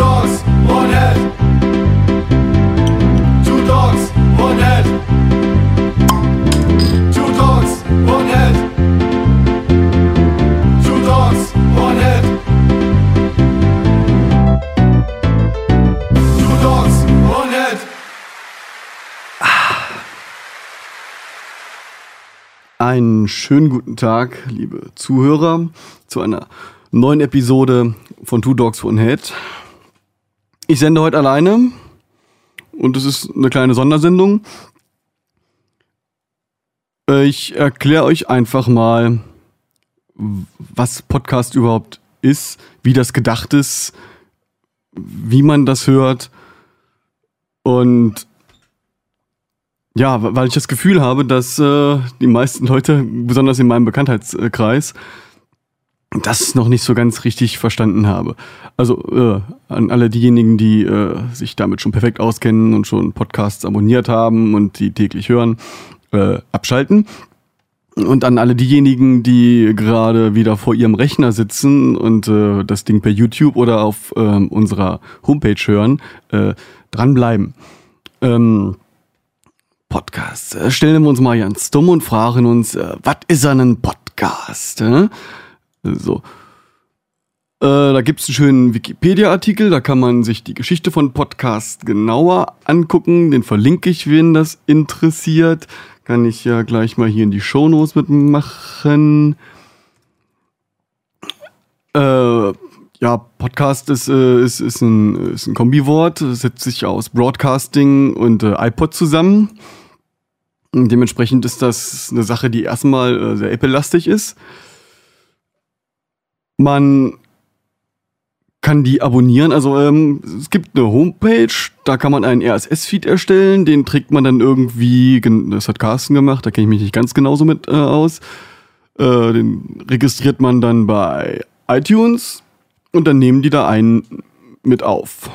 dogs, one head. Two dogs, one head. Two dogs, one head. Two dogs, one head. Two dogs, one head. Einen schönen guten Tag, liebe Zuhörer, zu einer neuen Episode von Two Dogs One Head. Ich sende heute alleine und es ist eine kleine Sondersendung. Äh, Ich erkläre euch einfach mal, was Podcast überhaupt ist, wie das gedacht ist, wie man das hört und ja, weil ich das Gefühl habe, dass äh, die meisten Leute, besonders in meinem Bekanntheitskreis, das noch nicht so ganz richtig verstanden habe. Also äh, an alle diejenigen, die äh, sich damit schon perfekt auskennen und schon Podcasts abonniert haben und die täglich hören, äh, abschalten. Und an alle diejenigen, die gerade wieder vor ihrem Rechner sitzen und äh, das Ding per YouTube oder auf ähm, unserer Homepage hören, äh, dranbleiben. Ähm, Podcast. Äh, Stellen wir uns mal ganz dumm und fragen uns, äh, was ist ein Podcast? So. Äh, da gibt es einen schönen Wikipedia-Artikel, da kann man sich die Geschichte von Podcast genauer angucken. Den verlinke ich, wen das interessiert. Kann ich ja gleich mal hier in die Shownotes mitmachen. Äh, ja, Podcast ist, äh, ist, ist, ein, ist ein Kombiwort, Es setzt sich aus Broadcasting und äh, iPod zusammen. Und dementsprechend ist das eine Sache, die erstmal äh, sehr Apple-lastig ist. Man kann die abonnieren. Also ähm, es gibt eine Homepage, da kann man einen RSS-Feed erstellen, den trägt man dann irgendwie, gen- das hat Carsten gemacht, da kenne ich mich nicht ganz genauso mit äh, aus. Äh, den registriert man dann bei iTunes und dann nehmen die da einen mit auf.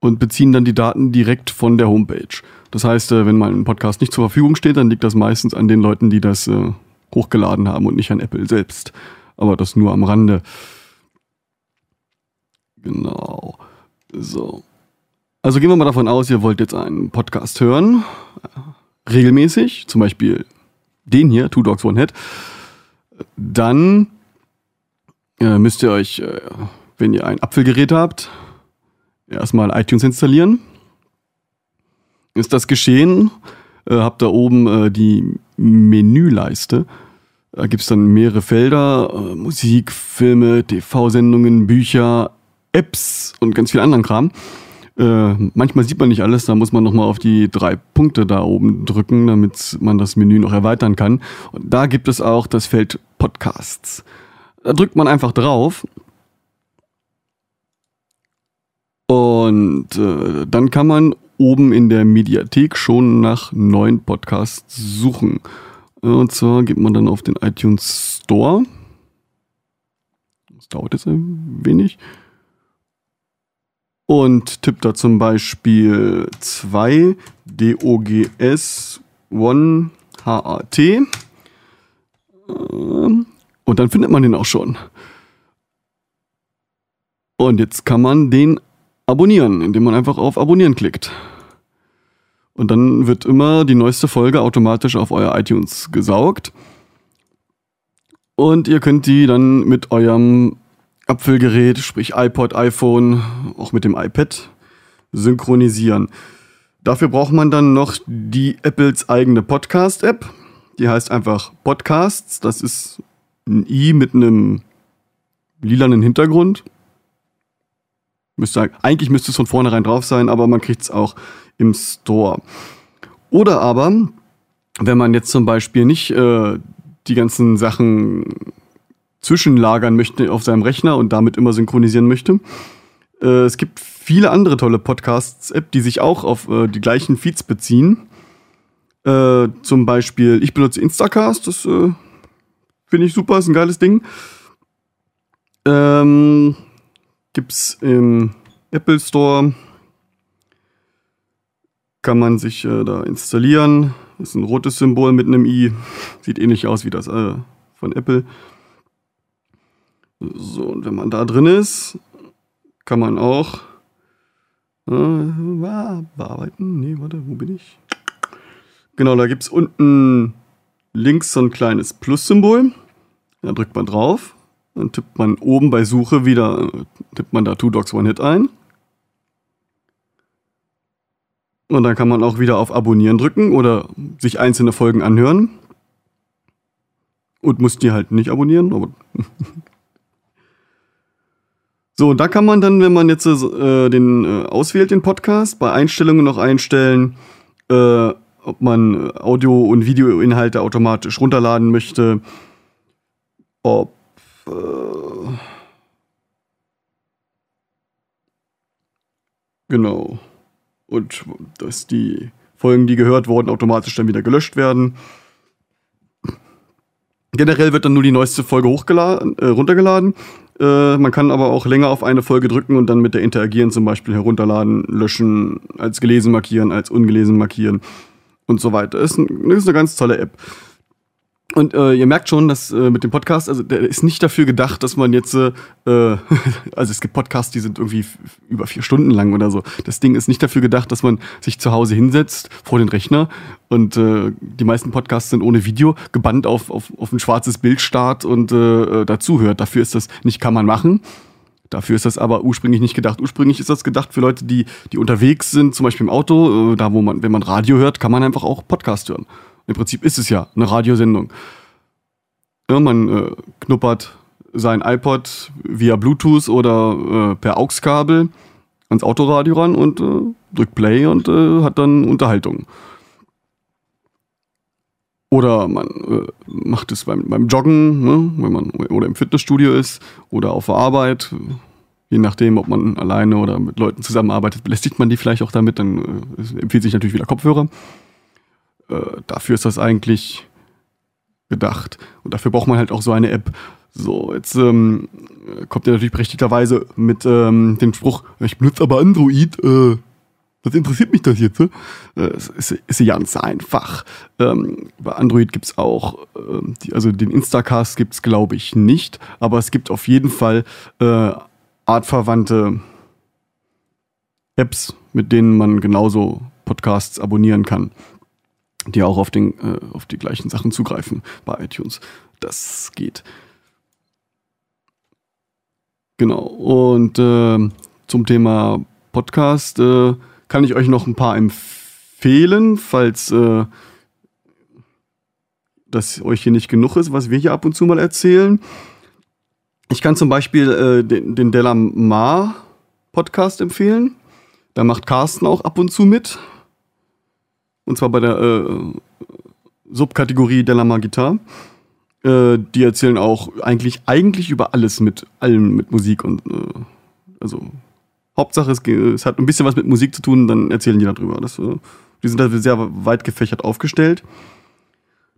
Und beziehen dann die Daten direkt von der Homepage. Das heißt, äh, wenn mal ein Podcast nicht zur Verfügung steht, dann liegt das meistens an den Leuten, die das äh, hochgeladen haben und nicht an Apple selbst. Aber das nur am Rande. Genau. So. Also gehen wir mal davon aus, ihr wollt jetzt einen Podcast hören. Regelmäßig. Zum Beispiel den hier, Two Dogs One Head. Dann äh, müsst ihr euch, äh, wenn ihr ein Apfelgerät habt, erstmal iTunes installieren. Ist das geschehen? Äh, habt da oben äh, die Menüleiste. Da gibt es dann mehrere Felder, äh, Musik, Filme, TV-Sendungen, Bücher, Apps und ganz viel anderen Kram. Äh, manchmal sieht man nicht alles, da muss man nochmal auf die drei Punkte da oben drücken, damit man das Menü noch erweitern kann. Und da gibt es auch das Feld Podcasts. Da drückt man einfach drauf und äh, dann kann man oben in der Mediathek schon nach neuen Podcasts suchen. Äh, Und zwar geht man dann auf den iTunes Store. Das dauert jetzt ein wenig. Und tippt da zum Beispiel 2 DOGS 1 HAT. Ähm, Und dann findet man den auch schon. Und jetzt kann man den abonnieren, indem man einfach auf Abonnieren klickt. Und dann wird immer die neueste Folge automatisch auf euer iTunes gesaugt. Und ihr könnt die dann mit eurem Apfelgerät, sprich iPod, iPhone, auch mit dem iPad synchronisieren. Dafür braucht man dann noch die Apples eigene Podcast-App. Die heißt einfach Podcasts. Das ist ein i mit einem lilanen Hintergrund. Müsste, eigentlich müsste es von vornherein drauf sein, aber man kriegt es auch im Store. Oder aber, wenn man jetzt zum Beispiel nicht äh, die ganzen Sachen zwischenlagern möchte auf seinem Rechner und damit immer synchronisieren möchte, äh, es gibt viele andere tolle Podcasts-App, die sich auch auf äh, die gleichen Feeds beziehen. Äh, zum Beispiel, ich benutze Instacast, das äh, finde ich super, ist ein geiles Ding. Ähm, gibt's im Apple Store. Kann man sich äh, da installieren. Ist ein rotes Symbol mit einem i. Sieht ähnlich aus wie das äh, von Apple. So, und wenn man da drin ist, kann man auch äh, bearbeiten. Nee, warte, wo bin ich? Genau, da gibt es unten links so ein kleines Plus-Symbol. Da drückt man drauf. Dann tippt man oben bei Suche wieder, äh, tippt man da Two Dogs One Hit ein. Und dann kann man auch wieder auf Abonnieren drücken oder sich einzelne Folgen anhören. Und muss die halt nicht abonnieren, aber. so, da kann man dann, wenn man jetzt äh, den äh, auswählt, den Podcast, bei Einstellungen noch einstellen, äh, ob man Audio- und Videoinhalte automatisch runterladen möchte, ob äh, genau und dass die Folgen, die gehört wurden, automatisch dann wieder gelöscht werden. Generell wird dann nur die neueste Folge hochgeladen, äh, runtergeladen. Äh, man kann aber auch länger auf eine Folge drücken und dann mit der interagieren, zum Beispiel herunterladen, löschen, als gelesen markieren, als ungelesen markieren und so weiter. Ist, ein, ist eine ganz tolle App. Und äh, ihr merkt schon, dass äh, mit dem Podcast, also der ist nicht dafür gedacht, dass man jetzt, äh, also es gibt Podcasts, die sind irgendwie über vier Stunden lang oder so. Das Ding ist nicht dafür gedacht, dass man sich zu Hause hinsetzt vor den Rechner und äh, die meisten Podcasts sind ohne Video, gebannt auf, auf, auf ein schwarzes Bild starrt und äh, dazuhört. Dafür ist das nicht, kann man machen. Dafür ist das aber ursprünglich nicht gedacht. Ursprünglich ist das gedacht für Leute, die, die unterwegs sind, zum Beispiel im Auto, äh, da wo man, wenn man Radio hört, kann man einfach auch Podcast hören. Im Prinzip ist es ja eine Radiosendung. Ja, man äh, knuppert sein iPod via Bluetooth oder äh, per AUX-Kabel ans Autoradio ran und äh, drückt Play und äh, hat dann Unterhaltung. Oder man äh, macht es beim, beim Joggen, ne, wenn man oder im Fitnessstudio ist oder auf der Arbeit. Je nachdem, ob man alleine oder mit Leuten zusammenarbeitet, belästigt man die vielleicht auch damit. Dann äh, empfiehlt sich natürlich wieder Kopfhörer. Äh, dafür ist das eigentlich gedacht. Und dafür braucht man halt auch so eine App. So, jetzt ähm, kommt ihr natürlich berechtigterweise mit ähm, dem Spruch, ich benutze aber Android, äh, was interessiert mich das jetzt? Äh? Es ist, ist ganz einfach. Ähm, bei Android gibt es auch, äh, die, also den Instacast gibt es glaube ich nicht, aber es gibt auf jeden Fall äh, artverwandte Apps, mit denen man genauso Podcasts abonnieren kann die auch auf, den, äh, auf die gleichen Sachen zugreifen bei iTunes. Das geht. Genau. Und äh, zum Thema Podcast äh, kann ich euch noch ein paar empfehlen, falls äh, das euch hier nicht genug ist, was wir hier ab und zu mal erzählen. Ich kann zum Beispiel äh, den, den Delamar Podcast empfehlen. Da macht Carsten auch ab und zu mit. Und zwar bei der äh, Subkategorie Delamar Gitarre. Äh, die erzählen auch eigentlich, eigentlich über alles mit allem mit Musik und äh, also Hauptsache es, es, hat ein bisschen was mit Musik zu tun, dann erzählen die darüber. Das, äh, die sind da sehr weit gefächert aufgestellt.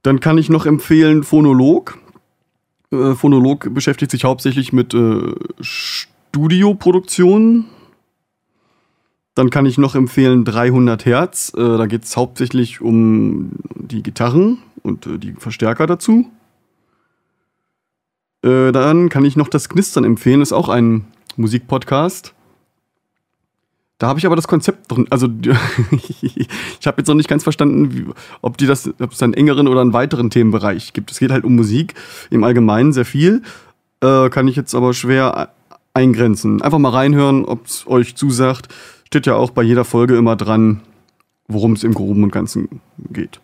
Dann kann ich noch empfehlen Phonolog. Äh, Phonolog beschäftigt sich hauptsächlich mit äh, Studioproduktionen dann kann ich noch empfehlen 300 Hertz. Äh, da geht es hauptsächlich um die Gitarren und äh, die Verstärker dazu. Äh, dann kann ich noch das Knistern empfehlen. Ist auch ein Musikpodcast. Da habe ich aber das Konzept drin. Also ich habe jetzt noch nicht ganz verstanden, wie, ob die das, ob es einen engeren oder einen weiteren Themenbereich gibt. Es geht halt um Musik im Allgemeinen sehr viel. Äh, kann ich jetzt aber schwer eingrenzen. Einfach mal reinhören, ob es euch zusagt steht ja auch bei jeder Folge immer dran, worum es im Groben und Ganzen geht.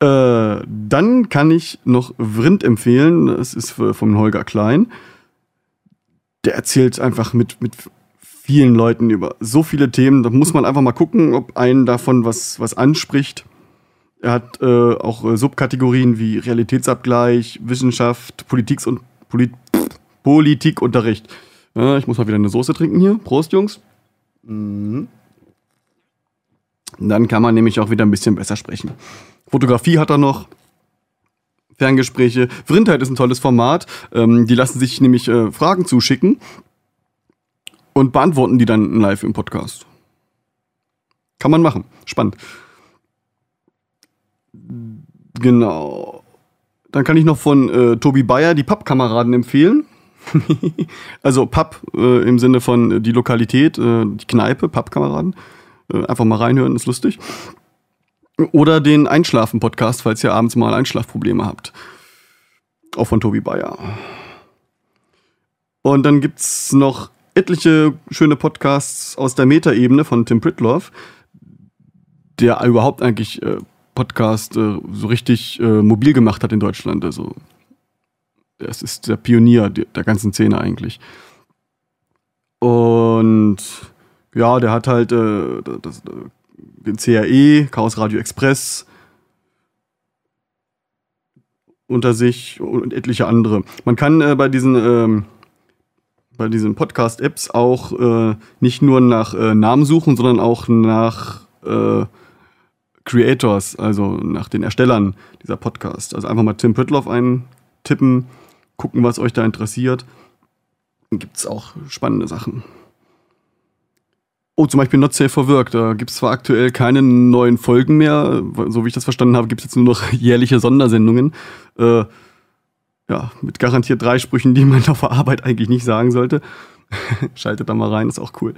Äh, dann kann ich noch Vrind empfehlen. Das ist vom Holger Klein. Der erzählt einfach mit, mit vielen Leuten über so viele Themen. Da muss man einfach mal gucken, ob einen davon was, was anspricht. Er hat äh, auch äh, Subkategorien wie Realitätsabgleich, Wissenschaft, Politiks und Polit Politikunterricht. Äh, ich muss mal wieder eine Soße trinken hier. Prost, Jungs. Mhm. Dann kann man nämlich auch wieder ein bisschen besser sprechen. Fotografie hat er noch. Ferngespräche. Vrindheit ist ein tolles Format. Ähm, die lassen sich nämlich äh, Fragen zuschicken und beantworten die dann live im Podcast. Kann man machen. Spannend. Genau. Dann kann ich noch von äh, Tobi Bayer die Pappkameraden empfehlen. also Papp äh, im Sinne von äh, die Lokalität, äh, die Kneipe, Pappkameraden. Äh, einfach mal reinhören, ist lustig. Oder den Einschlafen-Podcast, falls ihr abends mal Einschlafprobleme habt. Auch von Tobi Bayer. Und dann gibt's noch etliche schöne Podcasts aus der Metaebene von Tim Pritloff, der überhaupt eigentlich äh, Podcast äh, so richtig äh, mobil gemacht hat in Deutschland. Also es ist der Pionier der, ganzen Szene eigentlich. Und ja, der hat halt äh, das, den CRE, Chaos Radio Express unter sich und etliche andere. Man kann äh, bei diesen ähm, diesen Podcast-Apps auch äh, nicht nur nach äh, Namen suchen, sondern auch nach äh, Creators, also nach den Erstellern dieser Podcast. Also einfach mal Tim Pritloff eintippen, gucken, was euch da interessiert. Dann gibt es auch spannende Sachen. Oh, zum Beispiel Not Safe for Work. Da gibt es zwar aktuell keine neuen Folgen mehr. So wie ich das verstanden habe, gibt es jetzt nur noch jährliche Sondersendungen. Äh, ja, mit garantiert drei Sprüchen, die man auf der Arbeit eigentlich nicht sagen sollte. Schaltet da mal rein, ist auch cool.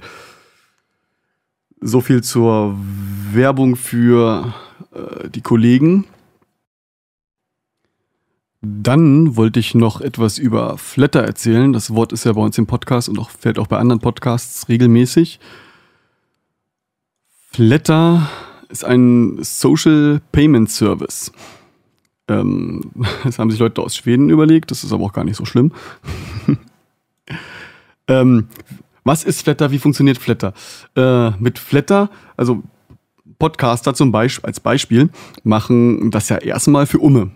So viel zur Werbung für äh, die Kollegen. Dann wollte ich noch etwas über Flatter erzählen. Das Wort ist ja bei uns im Podcast und auch fällt auch bei anderen Podcasts regelmäßig. Flatter ist ein Social Payment Service. Ähm, das haben sich Leute aus Schweden überlegt, das ist aber auch gar nicht so schlimm. ähm, was ist Flatter? Wie funktioniert Flatter? Äh, mit Flatter, also Podcaster zum Beispiel, als Beispiel, machen das ja erstmal für Umme.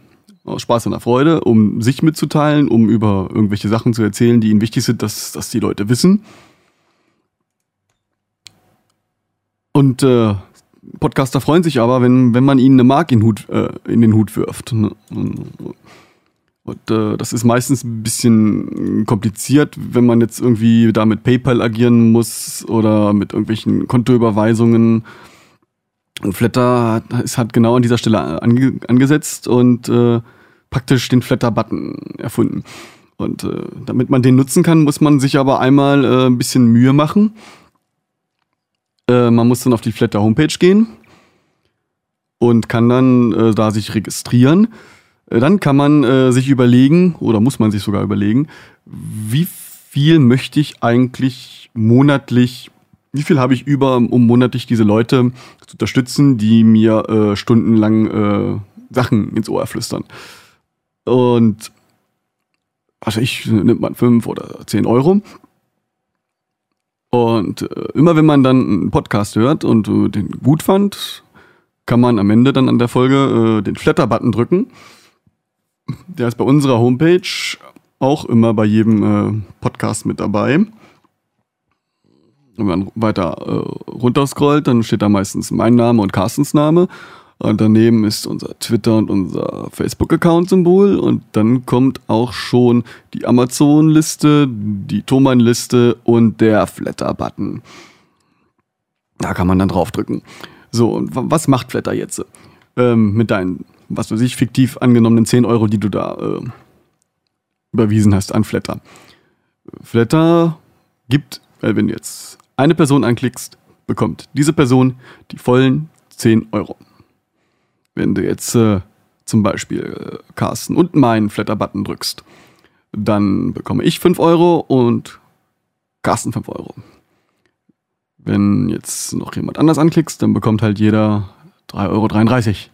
Aus Spaß und Freude, um sich mitzuteilen, um über irgendwelche Sachen zu erzählen, die ihnen wichtig sind, dass, dass die Leute wissen. Und äh, Podcaster freuen sich aber, wenn, wenn man ihnen eine Mark in, Hut, äh, in den Hut wirft. Ne? Und äh, das ist meistens ein bisschen kompliziert, wenn man jetzt irgendwie da mit PayPal agieren muss oder mit irgendwelchen Kontoüberweisungen. Und Flatter ist, hat genau an dieser Stelle ange, angesetzt und äh, praktisch den Flatter-Button erfunden. Und äh, damit man den nutzen kann, muss man sich aber einmal äh, ein bisschen Mühe machen. Äh, man muss dann auf die Flatter Homepage gehen und kann dann äh, da sich registrieren. Äh, dann kann man äh, sich überlegen, oder muss man sich sogar überlegen, wie viel möchte ich eigentlich monatlich, wie viel habe ich über, um monatlich diese Leute zu unterstützen, die mir äh, stundenlang äh, Sachen ins Ohr flüstern. Und also ich nimmt man fünf oder zehn Euro. Und äh, immer wenn man dann einen Podcast hört und äh, den gut fand, kann man am Ende dann an der Folge äh, den Flatter-Button drücken. Der ist bei unserer Homepage auch immer bei jedem Podcast mit dabei. Wenn man weiter äh, runterscrollt, dann steht da meistens mein Name und Carstens Name. Und daneben ist unser Twitter und unser Facebook-Account-Symbol. Und dann kommt auch schon die Amazon-Liste, die Thomann-Liste und der Flatter-Button. Da kann man dann draufdrücken. So, und was macht Flatter jetzt? Ähm, mit deinen, was weiß ich, fiktiv angenommenen 10 Euro, die du da äh, überwiesen hast an Flatter. Flatter gibt, äh, wenn du jetzt eine Person anklickst, bekommt diese Person die vollen 10 Euro. Wenn du jetzt äh, zum Beispiel äh, Carsten und meinen Flatter-Button drückst, dann bekomme ich 5 Euro und Carsten 5 Euro. Wenn jetzt noch jemand anders anklickst, dann bekommt halt jeder 3,33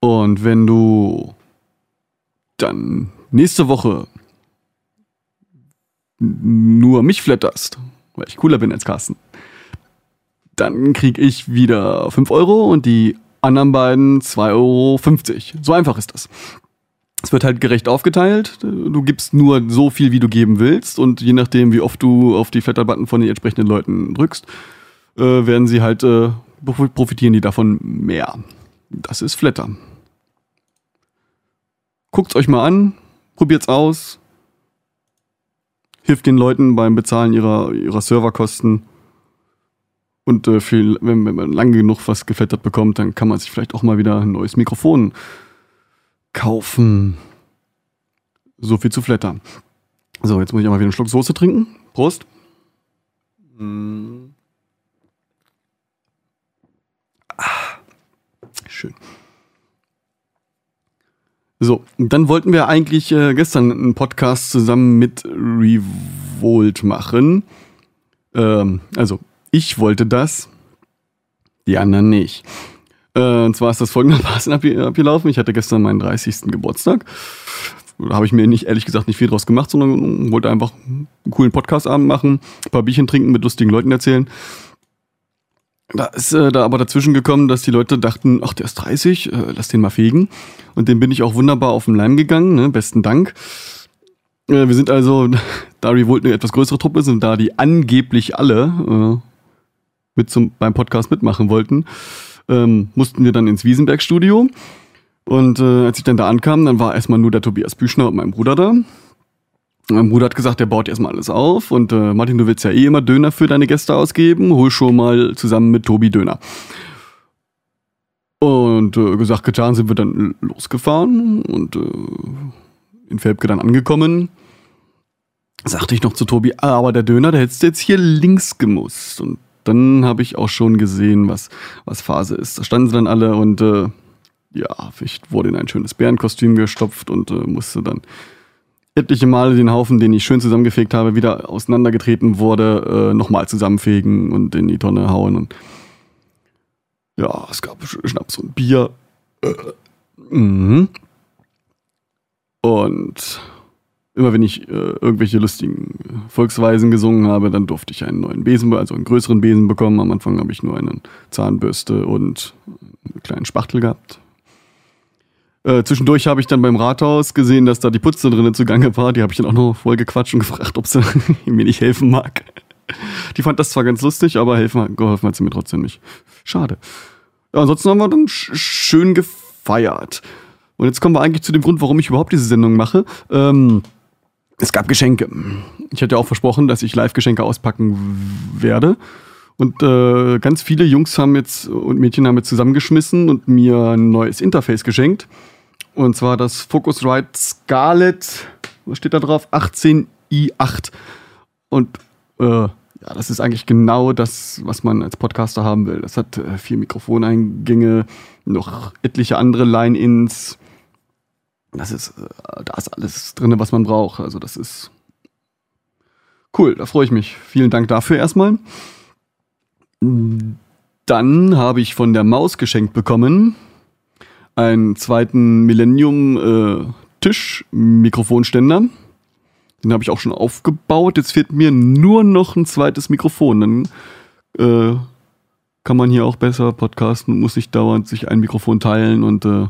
Euro. Und wenn du dann nächste Woche nur mich flatterst, weil ich cooler bin als Carsten, dann kriege ich wieder 5 Euro und die anderen beiden 2,50 Euro. So einfach ist das. Es wird halt gerecht aufgeteilt. Du gibst nur so viel, wie du geben willst. Und je nachdem, wie oft du auf die Flatter-Button von den entsprechenden Leuten drückst, äh, werden sie halt, äh, profitieren die davon mehr. Das ist Flatter. Guckt's euch mal an, probiert's aus. Hilft den Leuten beim Bezahlen ihrer, ihrer Serverkosten. Und äh, viel, wenn, wenn, man lange genug was geflattert bekommt, dann kann man sich vielleicht auch mal wieder ein neues Mikrofon kaufen. So viel zu flattern. So, jetzt muss ich mal wieder einen Schluck Soße trinken. Prost. Mm. Ah, schön. So, dann wollten wir eigentlich äh, gestern einen Podcast zusammen mit Revolt machen. Ähm, also, ich wollte das, die anderen nicht. Äh, und zwar ist das folgendermaßen abgelaufen. Ich hatte gestern meinen 30. Geburtstag. Da habe ich mir nicht, ehrlich gesagt, nicht viel draus gemacht, sondern wollte einfach einen coolen Podcastabend machen, ein paar Bierchen trinken, mit lustigen Leuten erzählen. Da ist äh, da aber dazwischen gekommen, dass die Leute dachten, ach, der ist 30, äh, lass den mal fegen. Und dem bin ich auch wunderbar auf den Leim gegangen, ne? besten Dank. Äh, wir sind also, da Revolt eine etwas größere Truppe sind, da die angeblich alle äh, mit zum, beim Podcast mitmachen wollten, ähm, mussten wir dann ins Wiesenberg-Studio. Und äh, als ich dann da ankam, dann war erstmal nur der Tobias Büchner und mein Bruder da. Mein Bruder hat gesagt, der baut erstmal alles auf. Und äh, Martin, du willst ja eh immer Döner für deine Gäste ausgeben. Hol schon mal zusammen mit Tobi Döner. Und äh, gesagt, getan, sind wir dann losgefahren und äh, in Felbke dann angekommen. Sagte ich noch zu Tobi, ah, aber der Döner, der hättest du jetzt hier links gemusst. Und dann habe ich auch schon gesehen, was, was Phase ist. Da standen sie dann alle und äh, ja, ich wurde in ein schönes Bärenkostüm gestopft und äh, musste dann etliche Male den Haufen, den ich schön zusammengefegt habe, wieder auseinandergetreten wurde, äh, nochmal zusammenfegen und in die Tonne hauen. Und ja, es gab Schnaps und Bier. Äh, mhm. Und immer wenn ich äh, irgendwelche lustigen Volksweisen gesungen habe, dann durfte ich einen neuen Besen, also einen größeren Besen bekommen. Am Anfang habe ich nur eine Zahnbürste und einen kleinen Spachtel gehabt. Äh, zwischendurch habe ich dann beim Rathaus gesehen, dass da die Putze drinnen zugange war. Die habe ich dann auch noch voll gequatscht und gefragt, ob sie mir nicht helfen mag. Die fand das zwar ganz lustig, aber helfen, geholfen hat sie mir trotzdem nicht. Schade. Ja, ansonsten haben wir dann sch schön gefeiert. Und jetzt kommen wir eigentlich zu dem Grund, warum ich überhaupt diese Sendung mache. Ähm, es gab Geschenke. Ich hatte auch versprochen, dass ich Live-Geschenke auspacken werde. Und äh, ganz viele Jungs haben jetzt und Mädchen haben jetzt zusammengeschmissen und mir ein neues Interface geschenkt. Und zwar das Focusrite Scarlett, was steht da drauf? 18i8. Und äh, ja, das ist eigentlich genau das, was man als Podcaster haben will. Das hat äh, vier Mikrofoneingänge, noch etliche andere Line-Ins. Das ist, äh, da ist alles drin, was man braucht. Also das ist cool, da freue ich mich. Vielen Dank dafür erstmal. Dann habe ich von der Maus geschenkt bekommen einen zweiten Millennium äh. Den habe ich auch schon aufgebaut. Jetzt fehlt mir nur noch ein zweites Mikrofon. Dann äh, kann man hier auch besser podcasten und muss nicht dauernd sich ein Mikrofon teilen und äh,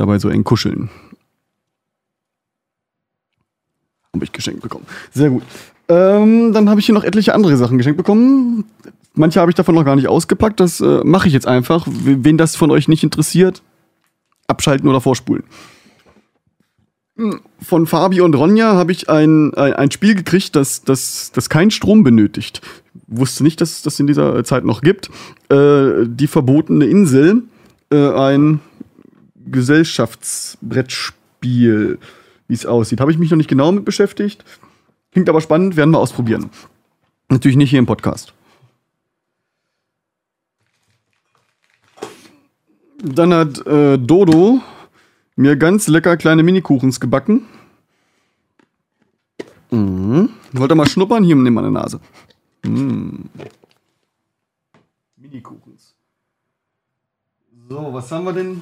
dabei so eng kuscheln. Habe ich geschenkt bekommen. Sehr gut. Ähm, dann habe ich hier noch etliche andere Sachen geschenkt bekommen. Manche habe ich davon noch gar nicht ausgepackt. Das äh, mache ich jetzt einfach. Wen das von euch nicht interessiert, abschalten oder vorspulen. Hm, von Fabi und Ronja habe ich ein, ein, ein, Spiel gekriegt, das, das, das keinen Strom benötigt. Wusste nicht, dass es das in dieser Zeit noch gibt. Äh, die verbotene Insel. Äh, ein Gesellschaftsbrettspiel, wie es aussieht. Habe ich mich noch nicht genau mit beschäftigt. Klingt aber spannend, werden wir ausprobieren. Natürlich nicht hier im Podcast. Dann hat äh, Dodo mir ganz lecker kleine Minikuchens gebacken. Mhm. Wollt ihr mal schnuppern? Hier, nimm meine Nase. Mhm. Minikuchens. So, was haben wir denn?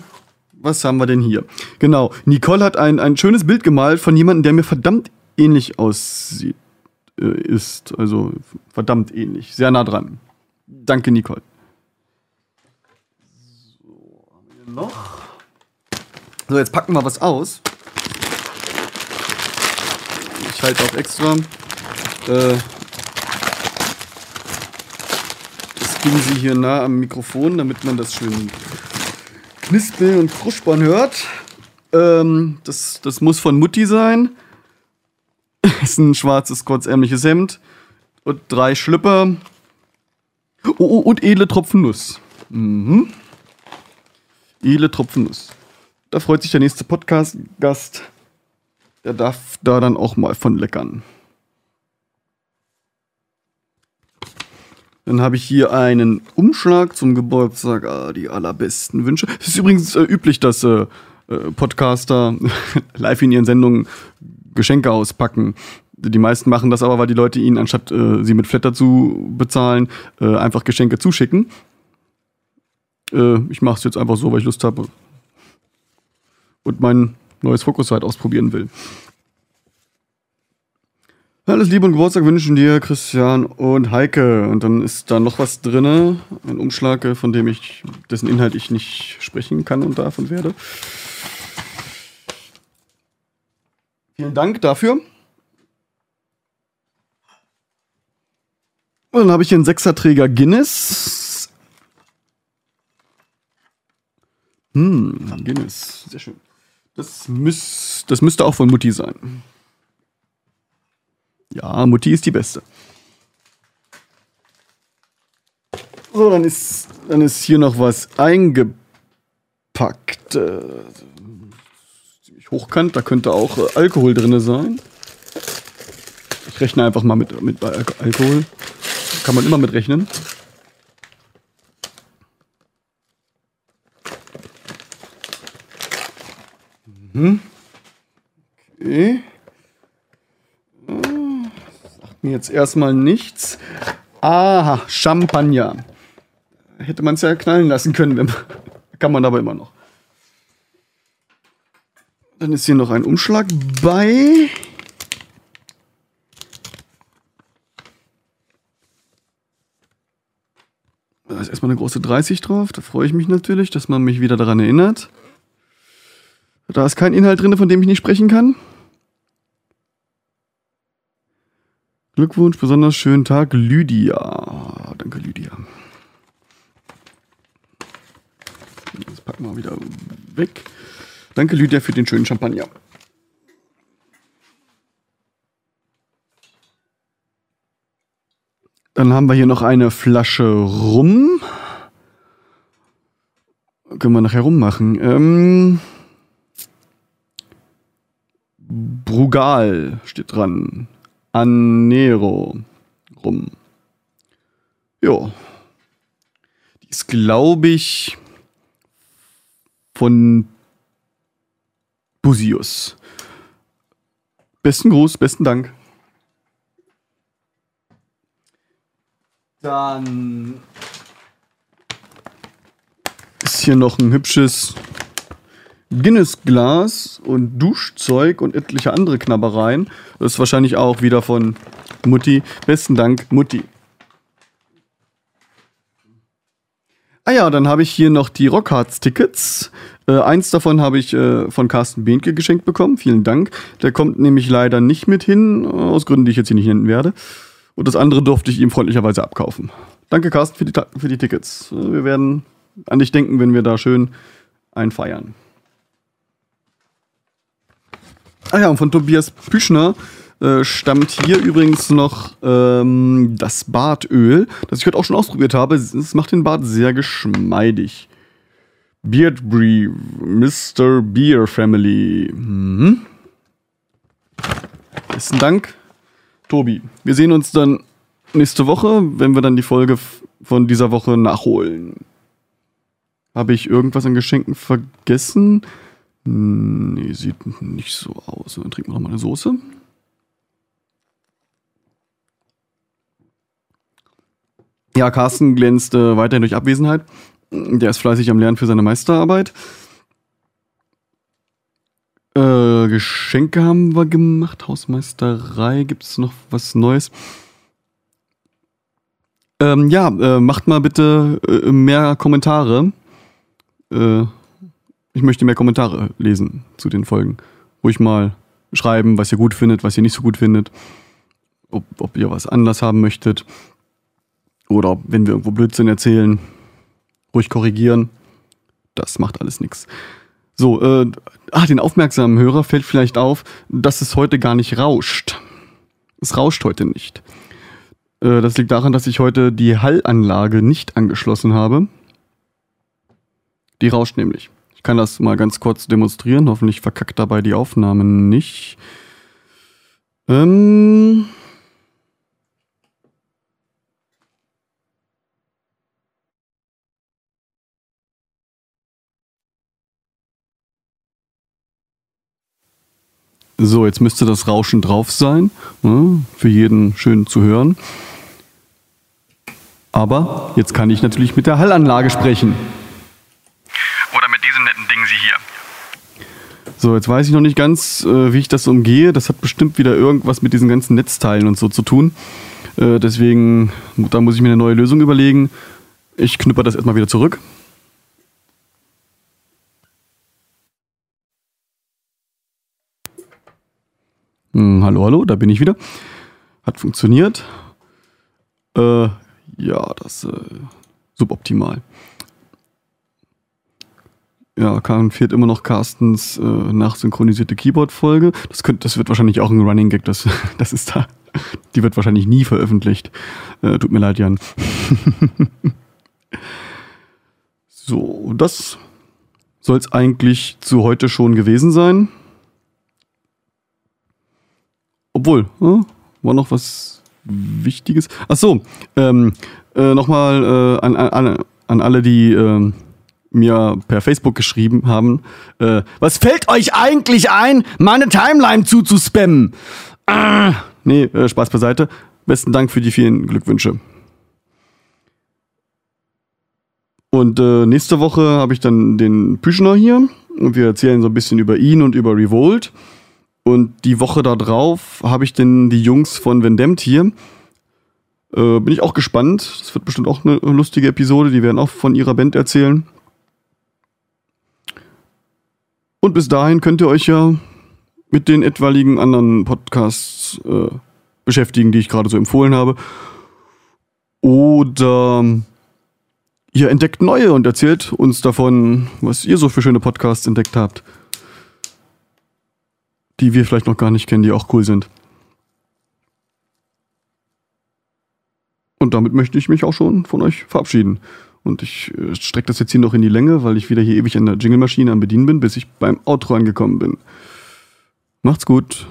Was haben wir denn hier? Genau, Nicole hat ein, ein schönes Bild gemalt von jemandem, der mir verdammt ähnlich aussieht. Äh, ist. Also verdammt ähnlich. Sehr nah dran. Danke, Nicole. noch. So, jetzt packen wir was aus. Ich halte auch extra äh, das Ding sie hier nah am Mikrofon, damit man das schön knispeln und kruspern hört. Ähm, das, das muss von Mutti sein. ist ein schwarzes, kurzärmliches Hemd und drei Schlüpper. Oh, oh und edle Tropfen Nuss. Mhm. Edle Tropfen Nuss. Da freut sich der nächste Podcast-Gast. Der darf da dann auch mal von leckern. Dann habe ich hier einen Umschlag zum Geburtstag. Ah, die allerbesten Wünsche. Es ist übrigens äh, üblich, dass äh, äh, Podcaster live in ihren Sendungen Geschenke auspacken. Die meisten machen das aber, weil die Leute ihnen, anstatt äh, sie mit Flatter zu bezahlen, äh, einfach Geschenke zuschicken. Äh, ich mache es jetzt einfach so, weil ich Lust habe und mein neues Focusrite ausprobieren will. Alles Liebe und Geburtstag wünschen dir Christian und Heike. Und dann ist da noch was drin, ein Umschlag, äh, von dem ich, dessen Inhalt ich nicht sprechen kann und und werde. Vielen Dank dafür. Und dann habe ich hier einen Sechserträger Guinness. Hm, Guinness, sehr schön. Das, müß, das müsste auch von Mutti sein. Ja, Mutti ist die Beste. So, dann ist, dann ist hier noch was eingepackt. Äh, ziemlich hochkant, da könnte auch äh, Alkohol drin sein. Ich rechne einfach mal mit, mit Al Alkohol. Kann man immer mit rechnen. Mhm. Okay. Jetzt erstmal nichts. Aha, Champagner. Hätte man es ja knallen lassen können. Man, kann man aber immer noch. Dann ist hier noch ein Umschlag bei. Da ist erstmal eine große 30 drauf. Da freue ich mich natürlich, dass man mich wieder daran erinnert. Da ist kein Inhalt drin, von dem ich nicht sprechen kann. Glückwunsch, besonders schönen Tag, Lydia. Danke, Lydia. Das packen wir wieder weg. Danke, Lydia, für den schönen Champagner. Dann haben wir hier noch eine Flasche Rum. Können wir nachher rummachen. Ähm, Brugal steht dran. Anero rum. Ja. Die ist, glaube ich, von Busius. Besten Gruß, besten Dank. Dann ist hier noch ein hübsches Guinness-Glas und Duschzeug und etliche andere Knabbereien. Das ist wahrscheinlich auch wieder von Mutti. Besten Dank, Mutti. Ah ja, dann habe ich hier noch die Rockharts-Tickets. Äh, eins davon habe ich äh, von Carsten Behnke geschenkt bekommen. Vielen Dank. Der kommt nämlich leider nicht mit hin, aus Gründen, die ich jetzt hier nicht nennen werde. Und das andere durfte ich ihm freundlicherweise abkaufen. Danke, Carsten, für die, für die Tickets. Äh, wir werden an dich denken, wenn wir da schön einfeiern. Ah ja, und von Tobias Püschner äh, stammt hier übrigens noch ähm, das Bartöl, das ich heute auch schon ausprobiert habe. Es macht den Bart sehr geschmeidig. Beardbree, Mr. Beer Family. Mhm. Besten Dank, Tobi. Wir sehen uns dann nächste Woche, wenn wir dann die Folge von dieser Woche nachholen. Habe ich irgendwas an Geschenken vergessen? Nee, sieht nicht so aus. Dann trinken wir noch mal eine Soße. Ja, Carsten glänzt äh, weiterhin durch Abwesenheit. Der ist fleißig am Lernen für seine Meisterarbeit. Äh, Geschenke haben wir gemacht. Hausmeisterei. Gibt es noch was Neues? Ähm, ja, äh, macht mal bitte äh, mehr Kommentare. Äh, ich möchte mehr Kommentare lesen zu den Folgen. Ruhig mal schreiben, was ihr gut findet, was ihr nicht so gut findet. Ob, ob ihr was anders haben möchtet. Oder wenn wir irgendwo Blödsinn erzählen, ruhig korrigieren. Das macht alles nichts. So, äh, ah, den aufmerksamen Hörer fällt vielleicht auf, dass es heute gar nicht rauscht. Es rauscht heute nicht. Äh, das liegt daran, dass ich heute die Hallanlage nicht angeschlossen habe. Die rauscht nämlich. Ich kann das mal ganz kurz demonstrieren. Hoffentlich verkackt dabei die Aufnahme nicht. Ähm. So, jetzt müsste das Rauschen drauf sein. ne, Für jeden schön zu hören. Aber jetzt kann ich natürlich mit der Hallanlage sprechen. Oder mit diesem netten Ding Sie hier. So, jetzt weiß ich noch nicht ganz, äh, wie ich das umgehe. Das hat bestimmt wieder irgendwas mit diesen ganzen Netzteilen und so zu tun. Äh, deswegen, da muss ich mir eine neue Lösung überlegen. Ich knüpper das erstmal wieder zurück. Hm, hallo, hallo, da bin ich wieder. Hat funktioniert. Äh, ja, das äh, suboptimal. Ja, fehlt immer noch Carstens äh, nachsynchronisierte Keyboard-Folge. Das, das wird wahrscheinlich auch ein Running Gag, das, das ist da. Die wird wahrscheinlich nie veröffentlicht. Äh, tut mir leid, Jan. so, das soll es eigentlich zu heute schon gewesen sein. Obwohl, äh, war noch was Wichtiges. Ach so, ähm, äh, nochmal äh, an, an, an alle, die ähm, mir per Facebook geschrieben haben. Äh, was fällt euch eigentlich ein, meine Timeline zuzuspammen? Ah, nee, äh, Spaß beiseite. Besten Dank für die vielen Glückwünsche. Und äh, nächste Woche habe ich dann den Püschner hier und wir erzählen so ein bisschen über ihn und über Revolt. Und die Woche darauf habe ich dann die Jungs von Vendemt hier. Äh, bin ich auch gespannt. Das wird bestimmt auch eine lustige Episode. Die werden auch von ihrer Band erzählen. Und bis dahin könnt ihr euch ja mit den etwaigen anderen Podcasts äh, beschäftigen, die ich gerade so empfohlen habe. Oder ihr entdeckt neue und erzählt uns davon, was ihr so für schöne Podcasts entdeckt habt die wir vielleicht noch gar nicht kennen, die auch cool sind. Und damit möchte ich mich auch schon von euch verabschieden. Und ich äh, strecke das jetzt hier noch in die Länge, weil ich wieder hier ewig an der Jingle-Maschine am Bedienen bin, bis ich beim Outro angekommen bin. Macht's gut.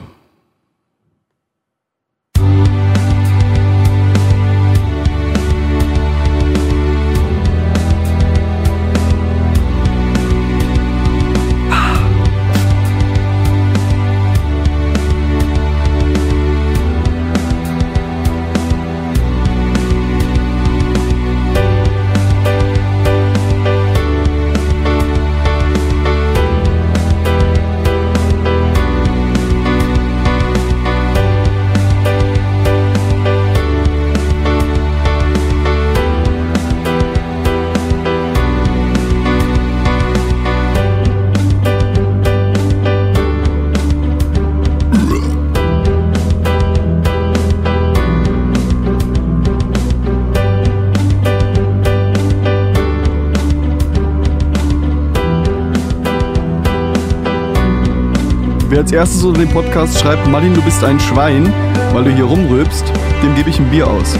Wer als erstes unter dem Podcast schreibt, Martin, du bist ein Schwein, weil du hier rumrülpst, dem gebe ich ein Bier aus.